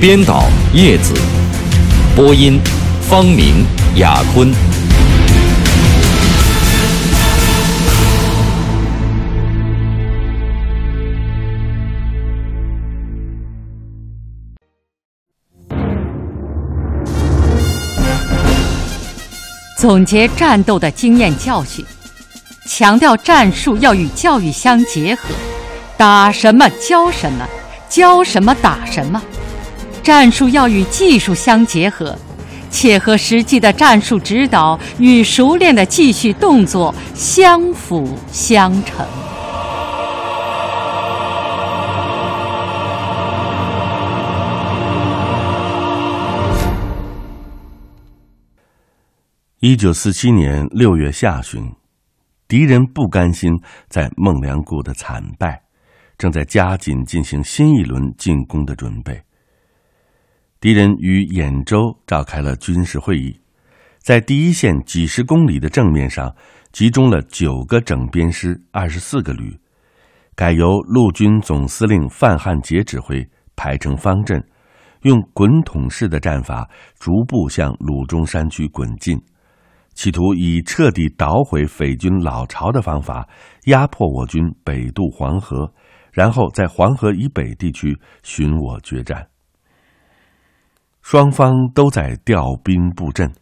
编导叶子，播音方明、雅坤。总结战斗的经验教训，强调战术要与教育相结合，打什么教什么，教什么打什么。战术要与技术相结合，切合实际的战术指导与熟练的继续动作相辅相成。一九四七年六月下旬，敌人不甘心在孟良崮的惨败，正在加紧进行新一轮进攻的准备。敌人于兖州召开了军事会议，在第一线几十公里的正面上集中了九个整编师、二十四个旅，改由陆军总司令范汉杰指挥，排成方阵，用滚筒式的战法逐步向鲁中山区滚进，企图以彻底捣毁匪军老巢的方法压迫我军北渡黄河，然后在黄河以北地区寻我决战。双方都在调兵布阵，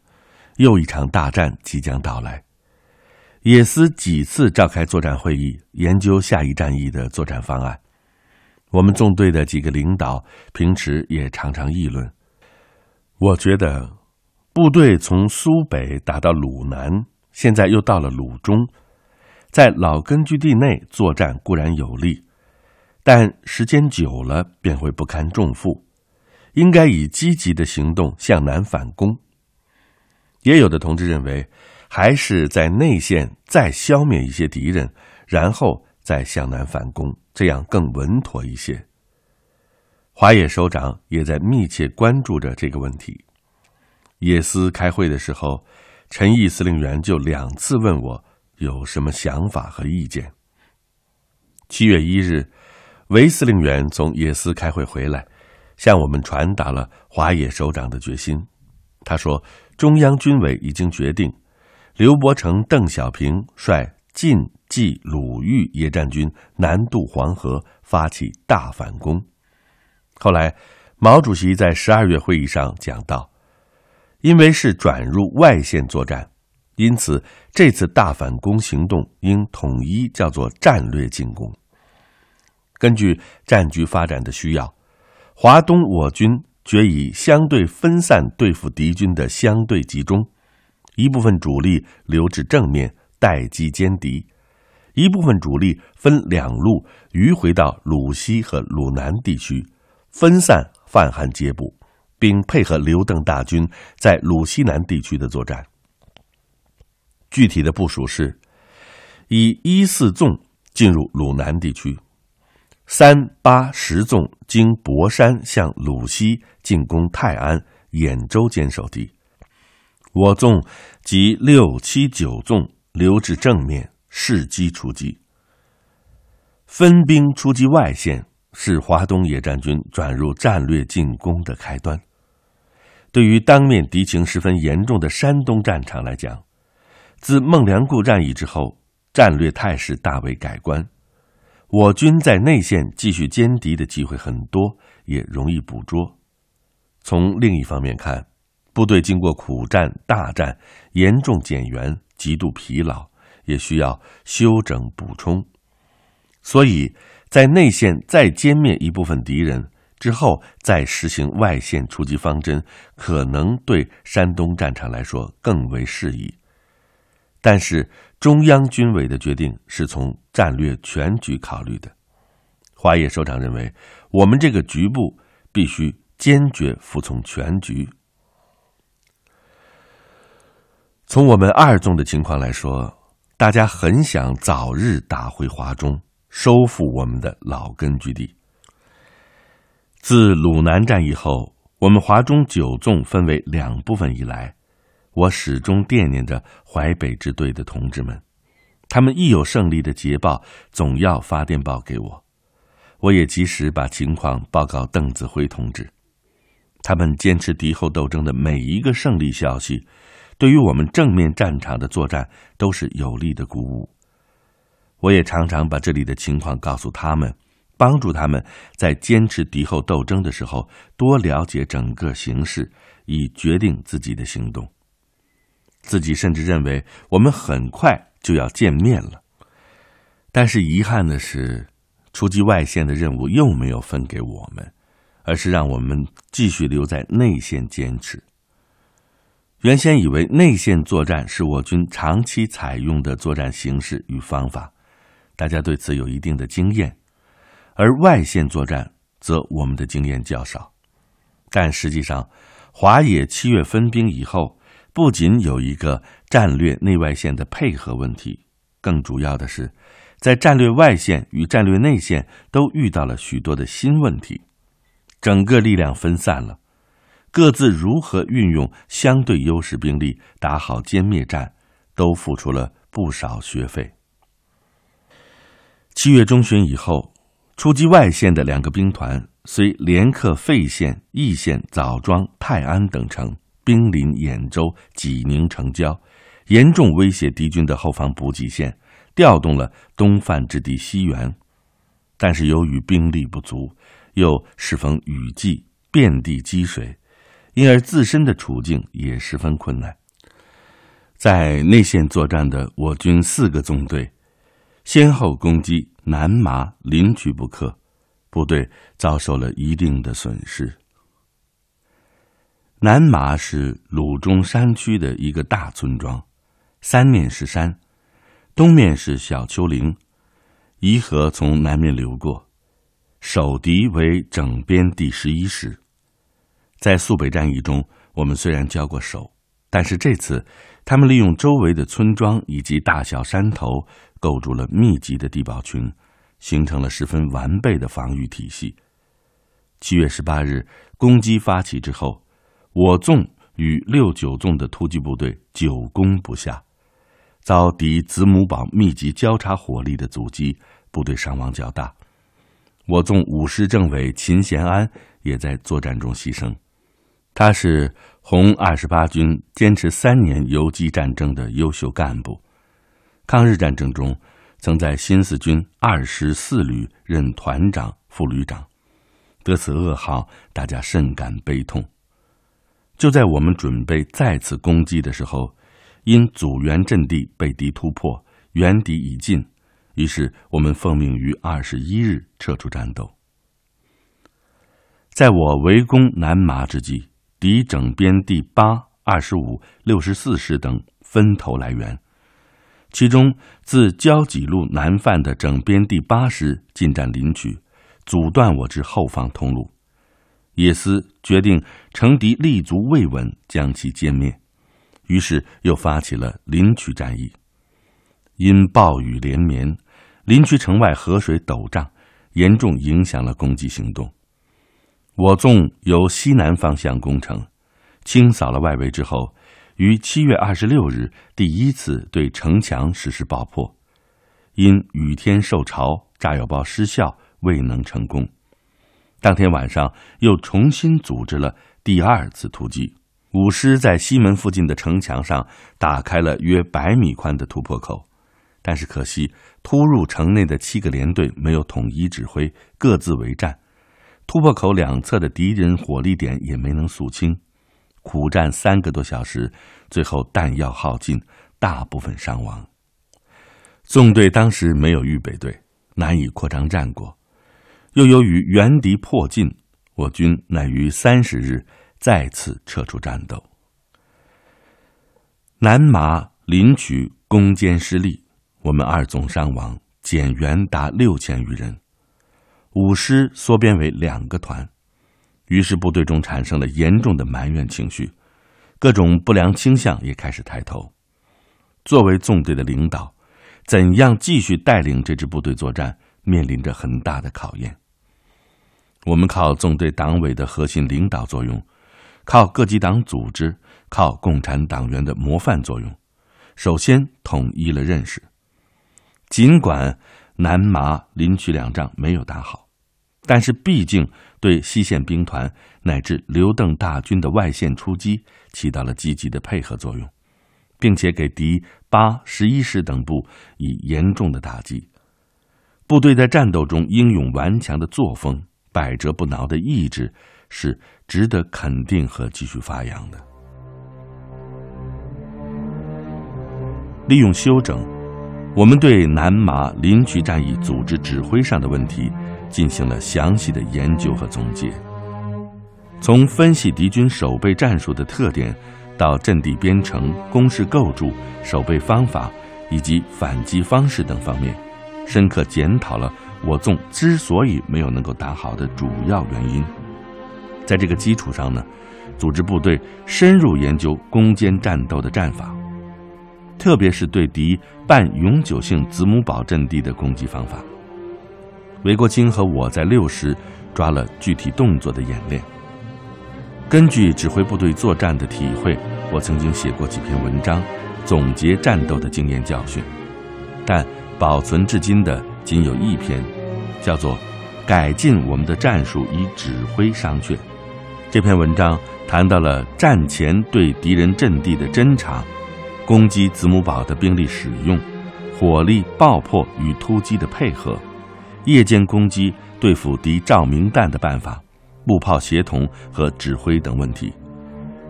又一场大战即将到来。野司几次召开作战会议，研究下一战役的作战方案。我们纵队的几个领导平时也常常议论。我觉得，部队从苏北打到鲁南，现在又到了鲁中，在老根据地内作战固然有利，但时间久了便会不堪重负。应该以积极的行动向南反攻。也有的同志认为，还是在内线再消灭一些敌人，然后再向南反攻，这样更稳妥一些。华野首长也在密切关注着这个问题。野司开会的时候，陈毅司令员就两次问我有什么想法和意见。七月一日，韦司令员从野司开会回来。向我们传达了华野首长的决心。他说：“中央军委已经决定，刘伯承、邓小平率晋冀鲁豫野战军南渡黄河，发起大反攻。”后来，毛主席在十二月会议上讲到：“因为是转入外线作战，因此这次大反攻行动应统一叫做战略进攻。根据战局发展的需要。”华东我军决以相对分散对付敌军的相对集中，一部分主力留至正面待机歼敌，一部分主力分两路迂回到鲁西和鲁南地区，分散泛汉接部，并配合刘邓大军在鲁西南地区的作战。具体的部署是：以一四纵进入鲁南地区。三八十纵经博山向鲁西进攻泰安、兖州坚守地，我纵及六七九纵留至正面伺机出击。分兵出击外线，是华东野战军转入战略进攻的开端。对于当面敌情十分严重的山东战场来讲，自孟良崮战役之后，战略态势大为改观。我军在内线继续歼敌的机会很多，也容易捕捉。从另一方面看，部队经过苦战、大战，严重减员，极度疲劳，也需要休整补充。所以在内线再歼灭一部分敌人之后，再实行外线出击方针，可能对山东战场来说更为适宜。但是。中央军委的决定是从战略全局考虑的。华野首长认为，我们这个局部必须坚决服从全局。从我们二纵的情况来说，大家很想早日打回华中，收复我们的老根据地。自鲁南战役后，我们华中九纵分为两部分以来，我始终惦念着淮北支队的同志们，他们一有胜利的捷报，总要发电报给我，我也及时把情况报告邓子恢同志。他们坚持敌后斗争的每一个胜利消息。对于我们正面战场的作战都是有力的鼓舞。我也常常把这里的情况告诉他们，帮助他们在坚持敌后斗争的时候多了解整个形势，以决定自己的行动。自己甚至认为我们很快就要见面了，但是遗憾的是，出击外线的任务又没有分给我们，而是让我们继续留在内线坚持。原先以为内线作战是我军长期采用的作战形式与方法，大家对此有一定的经验；而外线作战则我们的经验较少。但实际上，华野七月分兵以后，不仅有一个战略内外线的配合问题，更主要的是，在战略外线与战略内线都遇到了许多的新问题，整个力量分散了。各自如何运用相对优势兵力打好歼灭战，都付出了不少学费。七月中旬以后，出击外线的两个兵团虽连克费县、易县、枣庄、泰安等城，兵临兖州、济宁城郊，严重威胁敌军的后方补给线，调动了东犯之地西援。但是由于兵力不足，又适逢雨季，遍地积水。因而自身的处境也十分困难。在内线作战的我军四个纵队，先后攻击南麻、临渠不克，部队遭受了一定的损失。南麻是鲁中山区的一个大村庄，三面是山，东面是小丘陵，沂河从南面流过，守敌为整编第十一师。在肃北战役中，我们虽然交过手，但是这次他们利用周围的村庄以及大小山头，构筑了密集的地堡群，形成了十分完备的防御体系。七月十八日攻击发起之后，我纵与六九纵的突击部队久攻不下，遭敌子母堡密集交叉火力的阻击，部队伤亡较大。我纵五师政委秦贤安也在作战中牺牲。他是红二十八军坚持三年游击战争的优秀干部，抗日战争中曾在新四军二十四旅任团长、副旅长，得此噩耗，大家甚感悲痛。就在我们准备再次攻击的时候，因阻援阵地被敌突破，援敌已尽，于是我们奉命于二十一日撤出战斗。在我围攻南麻之际。敌整编第八、二十五、六十四师等分头来援，其中自交济路南犯的整编第八师进占临渠，阻断我之后方通路。野司决定乘敌立足未稳，将其歼灭，于是又发起了临渠战役。因暴雨连绵，临渠城外河水陡涨，严重影响了攻击行动。我纵由西南方向攻城，清扫了外围之后，于七月二十六日第一次对城墙实施爆破，因雨天受潮，炸药包失效，未能成功。当天晚上又重新组织了第二次突击，五师在西门附近的城墙上打开了约百米宽的突破口，但是可惜突入城内的七个连队没有统一指挥，各自为战。突破口两侧的敌人火力点也没能肃清，苦战三个多小时，最后弹药耗尽，大部分伤亡。纵队当时没有预备队，难以扩张战果，又由于援敌迫近，我军乃于三十日再次撤出战斗。南麻临渠攻坚失利，我们二纵伤亡，减员达六千余人。五师缩编为两个团，于是部队中产生了严重的埋怨情绪，各种不良倾向也开始抬头。作为纵队的领导，怎样继续带领这支部队作战，面临着很大的考验。我们靠纵队党委的核心领导作用，靠各级党组织，靠共产党员的模范作用，首先统一了认识。尽管南麻林区两仗没有打好，但是毕竟对西线兵团乃至刘邓大军的外线出击起到了积极的配合作用。并且给敌八、十一师等部以严重的打击。部队在战斗中英勇顽强的作风、百折不挠的意志，是值得肯定和继续发扬的。利用休整，我们对南麻林区战役组织指挥上的问题进行了详细的研究和总结，从分析敌军守备战术的特点。到阵地编程、工事构筑、守备方法以及反击方式等方面，深刻检讨了我纵之所以没有能够打好的主要原因。在这个基础上呢，组织部队深入研究攻坚战斗的战法，特别是对敌半永久性子母堡阵地的攻击方法。韦国清和我在六师抓了具体动作的演练。根据指挥部队作战的体会，我曾经写过几篇文章，总结战斗的经验教训，但保存至今的仅有一篇，叫做《改进我们的战术以指挥商榷》。这篇文章谈到了战前对敌人阵地的侦察，攻击子母堡的兵力使用，火力爆破与突击的配合，夜间攻击对付敌照明弹的办法。步炮协同和指挥等问题，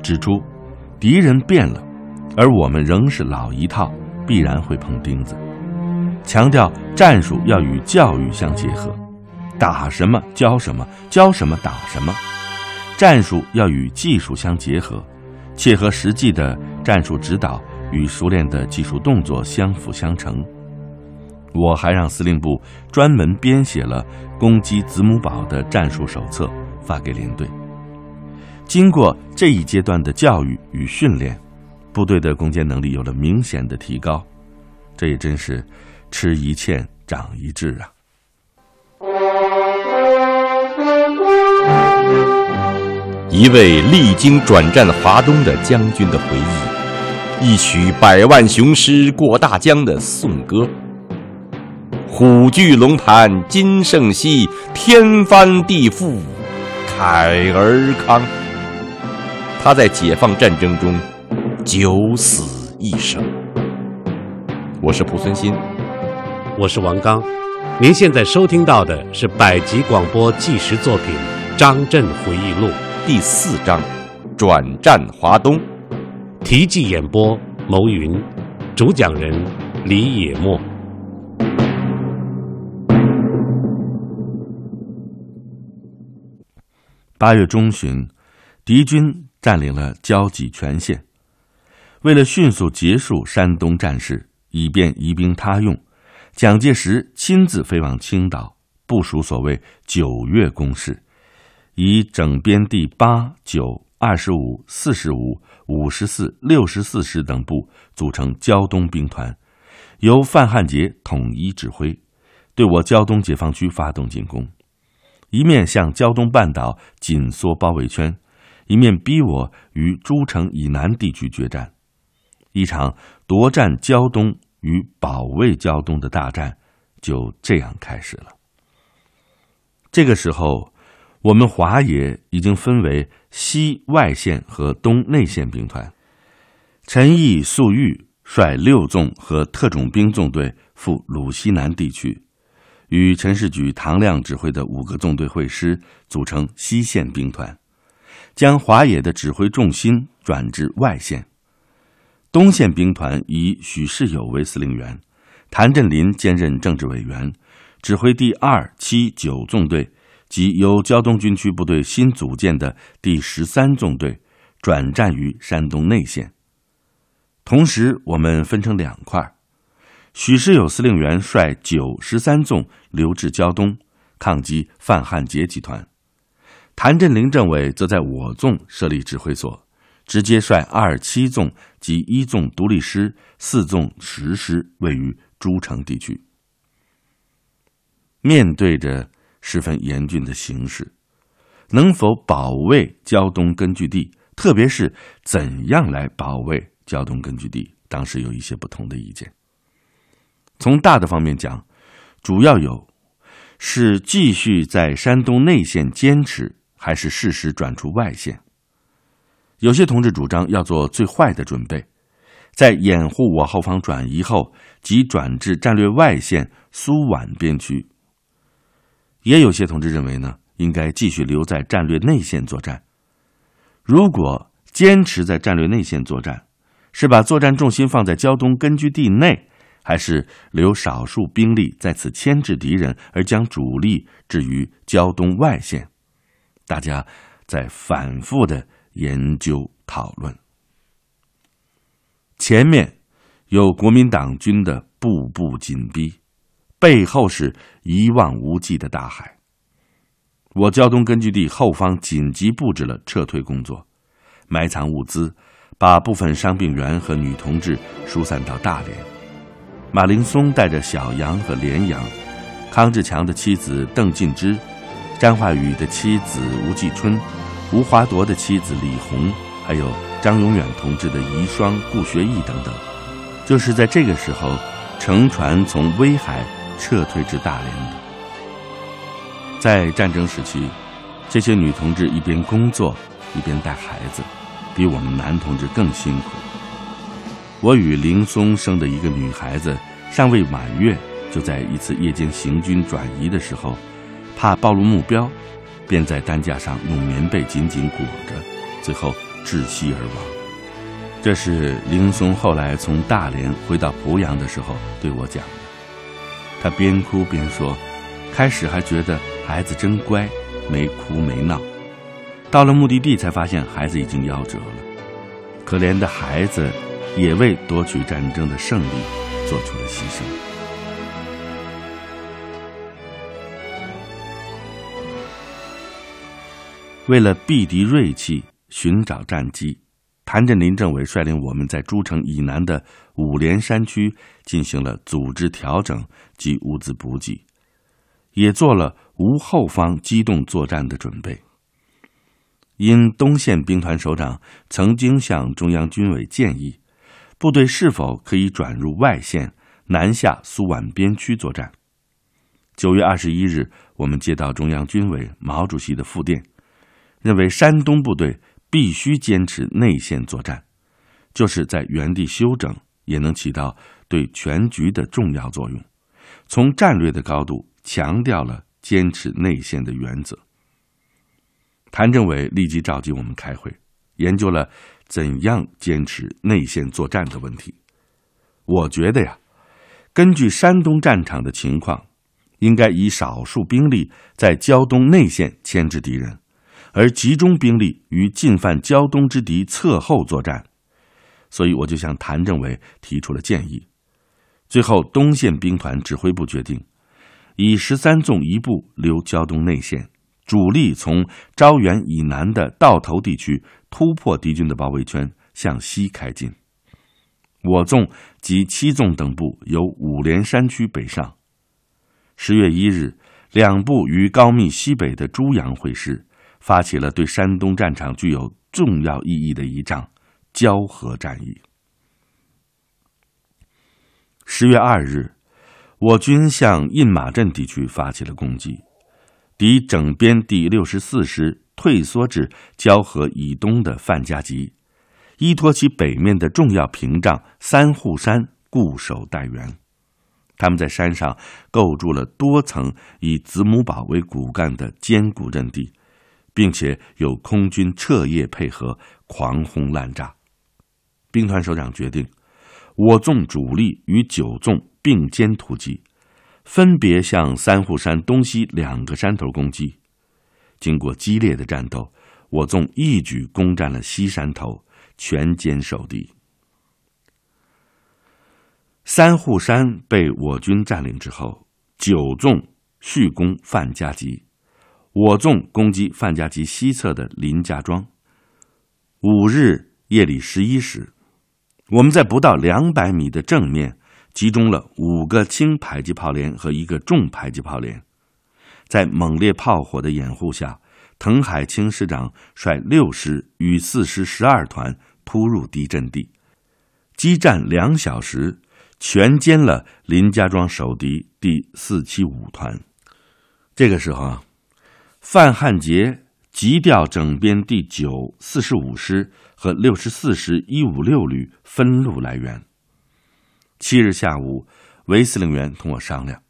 指出敌人变了，而我们仍是老一套，必然会碰钉子。强调战术要与教育相结合，打什么教什么，教什么打什么。战术要与技术相结合，切合实际的战术指导与熟练的技术动作相辅相成。我还让司令部专门编写了攻击子母堡的战术手册。发给连队。经过这一阶段的教育与训练，部队的攻坚能力有了明显的提高。这也真是吃一堑长一智啊！一位历经转战华东的将军的回忆，一曲百万雄师过大江的颂歌。虎踞龙盘今胜昔，天翻地覆。慨而慷，他在解放战争中九死一生。我是蒲存昕，我是王刚。您现在收听到的是百集广播纪实作品《张震回忆录》第四章《转战华东》，题记演播牟云，主讲人李野墨。八月中旬，敌军占领了交济全线。为了迅速结束山东战事，以便移兵他用，蒋介石亲自飞往青岛，部署所谓“九月攻势”，以整编第八、九、二十五、四十五、五十四、六十四师等部组成胶东兵团，由范汉杰统一指挥，对我胶东解放区发动进攻。一面向胶东半岛紧缩包围圈，一面逼我与诸城以南地区决战，一场夺占胶东与保卫胶东的大战就这样开始了。这个时候，我们华野已经分为西外线和东内线兵团，陈毅、粟裕率六纵和特种兵纵队赴鲁西南地区。与陈士举、唐亮指挥的五个纵队会师组成西线兵团，将华野的指挥重心转至外线。东线兵团以许世友为司令员，谭震林兼任政治委员，指挥第二、七、九纵队及由胶东军区部队新组建的第十三纵队，转战于山东内线。同时，我们分成两块。许世友司令员率九十三纵留至胶东，抗击范汉杰集团；谭震林政委则在我纵设立指挥所，直接率二七纵及一纵独立师、四纵十师位于诸城地区。面对着十分严峻的形势，能否保卫胶东根据地，特别是怎样来保卫胶东根据地，当时有一些不同的意见。从大的方面讲，主要有是继续在山东内线坚持，还是适时转出外线。有些同志主张要做最坏的准备，在掩护我后方转移后，即转至战略外线苏皖边区。也有些同志认为呢，应该继续留在战略内线作战。如果坚持在战略内线作战，是把作战重心放在胶东根据地内，还是留少数兵力在此牵制敌人，而将主力置于胶东外线？大家在反复的研究讨论。前面有国民党军的步步紧逼。背后是一望无际的大海。我胶东根据地后方紧急布置了撤退工作，埋藏物资，把部分伤病员和女同志疏散到大连。马林松带着小杨和连阳，康志强的妻子邓进之，张化宇的妻子吴继春，吴华铎的妻子李红，还有张永远同志的遗孀顾学义等等，就是在这个时候乘船从威海。撤退至大连的，在战争时期，这些女同志一边工作一边带孩子，比我们男同志更辛苦。我与林松生的一个女孩子尚未满月，就在一次夜间行军转移的时候，怕暴露目标，便在担架上用棉被紧紧裹着，最后窒息而亡。这是林松后来从大连回到濮阳的时候对我讲的。他边哭边说：“开始还觉得孩子真乖，没哭没闹。到了目的地才发现孩子已经夭折了。可怜的孩子也为夺取战争的胜利做出了牺牲。为了避敌锐气，寻找战机。”谭震林政委率领我们在诸城以南的五连山区进行了组织调整及物资补给，也做了无后方机动作战的准备。因东线兵团首长曾经向中央军委建议，部队是否可以转入外线南下苏皖边区作战。九月二十一日，我们接到中央军委毛主席的复电，认为山东部队。必须坚持内线作战，就是在原地休整，也能起到对全局的重要作用。从战略的高度强调了坚持内线的原则。谭政委立即召集我们开会，研究了怎样坚持内线作战的问题。我觉得呀，根据山东战场的情况，应该以少数兵力在胶东内线牵制敌人。而集中兵力于进犯胶东之敌侧后作战，所以我就向谭政委提出了建议。最后，东线兵团指挥部决定，以十三纵一部留胶东内线，主力从招远以南的道头地区突破敌军的包围圈，向西开进。我纵及七纵等部由五连山区北上。十月一日，两部于高密西北的朱阳会师。发起了对山东战场具有重要意义的一仗——交河战役。十月二日，我军向印马镇地区发起了攻击，敌整编第六十四师退缩至交河以东的范家集，依托其北面的重要屏障三户山固守待援。他们在山上构筑了多层以子母堡为骨干的坚固阵地。并且有空军彻夜配合，狂轰滥炸。兵团首长决定，我纵主力与九纵并肩突击，分别向三户山东西两个山头攻击。经过激烈的战斗，我纵一举攻占了西山头，全歼守敌。三户山被我军占领之后，九纵续攻范家集。我纵攻击范家集西侧的林家庄。五日夜里十一时，我们在不到两百米的正面集中了五个轻迫击炮连和一个重迫击炮连，在猛烈炮火的掩护下，滕海清师长率六师与四师十二团扑入敌阵地，激战两小时，全歼了林家庄守敌第四七五团。这个时候啊，范汉杰。急调整编第九、四十五师和六十四师一五六旅分路来援。七日下午，韦司令员同我商量，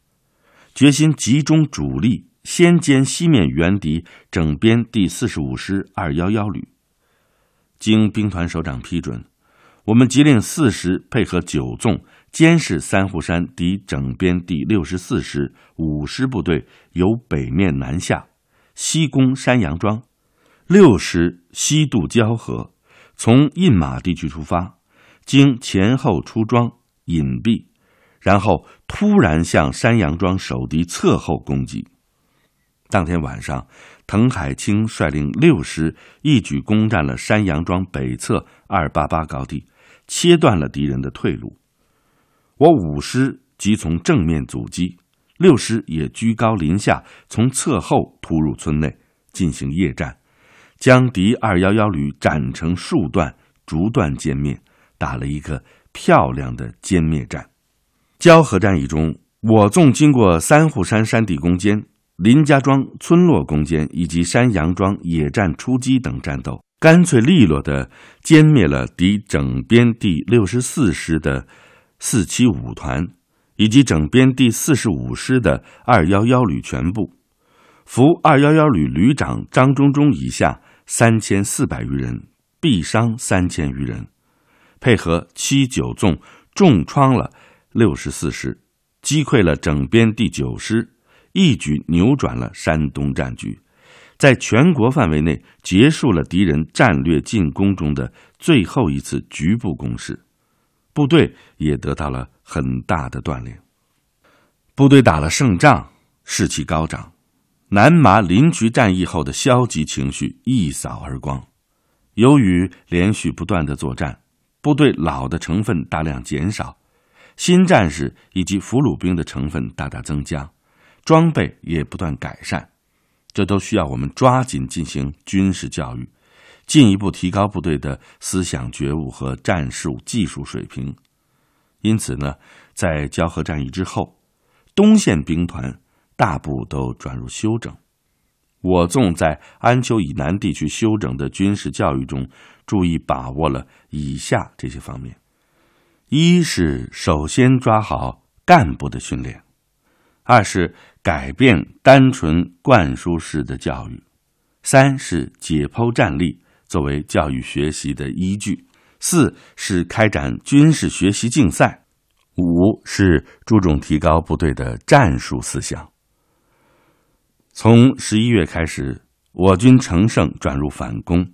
决心集中主力，先歼西面原敌，整编第四十五师二幺幺旅。经兵团首长批准，我们即令四师配合九纵监视三户山敌整编第六十四师五师部队，由北面南下。西攻山阳庄，六师西渡交河，从印马地区出发，经前后出庄隐蔽，然后突然向山阳庄守敌侧后攻击。当天晚上，滕海清率领六师一举攻占了山阳庄北侧二八八高地，切断了敌人的退路。我五师即从正面阻击。六师也居高临下，从侧后突入村内进行夜战，将敌二幺幺旅斩成数段，逐段歼灭，打了一个漂亮的歼灭战。交河战役中，我纵经过三户山山地攻坚、林家庄村落攻坚以及山阳庄野战出击等战斗，干脆利落地歼灭了敌整编第六十四师的四七五团。以及整编第四十五师的二幺幺旅全部，俘二幺幺旅旅长张中忠以下三千四百余人，毙伤三千余人，配合七九纵重创了六十四师，击溃了整编第九师，一举扭转了山东战局，在全国范围内结束了敌人战略进攻中的最后一次局部攻势，部队也得到了。很大的锻炼，部队打了胜仗，士气高涨。南麻临渠战役后的消极情绪一扫而光。由于连续不断的作战，部队老的成分大量减少，新战士以及俘虏兵的成分大大增加，装备也不断改善。这都需要我们抓紧进行军事教育，进一步提高部队的思想觉悟和战术技术水平。因此呢，在交河战役之后，东线兵团大部都转入休整。我纵在安丘以南地区休整的军事教育中，注意把握了以下这些方面：一是首先抓好干部的训练；二是改变单纯灌输式的教育；三是解剖战例作为教育学习的依据。四是开展军事学习竞赛，五是注重提高部队的战术思想。从十一月开始，我军乘胜转入反攻，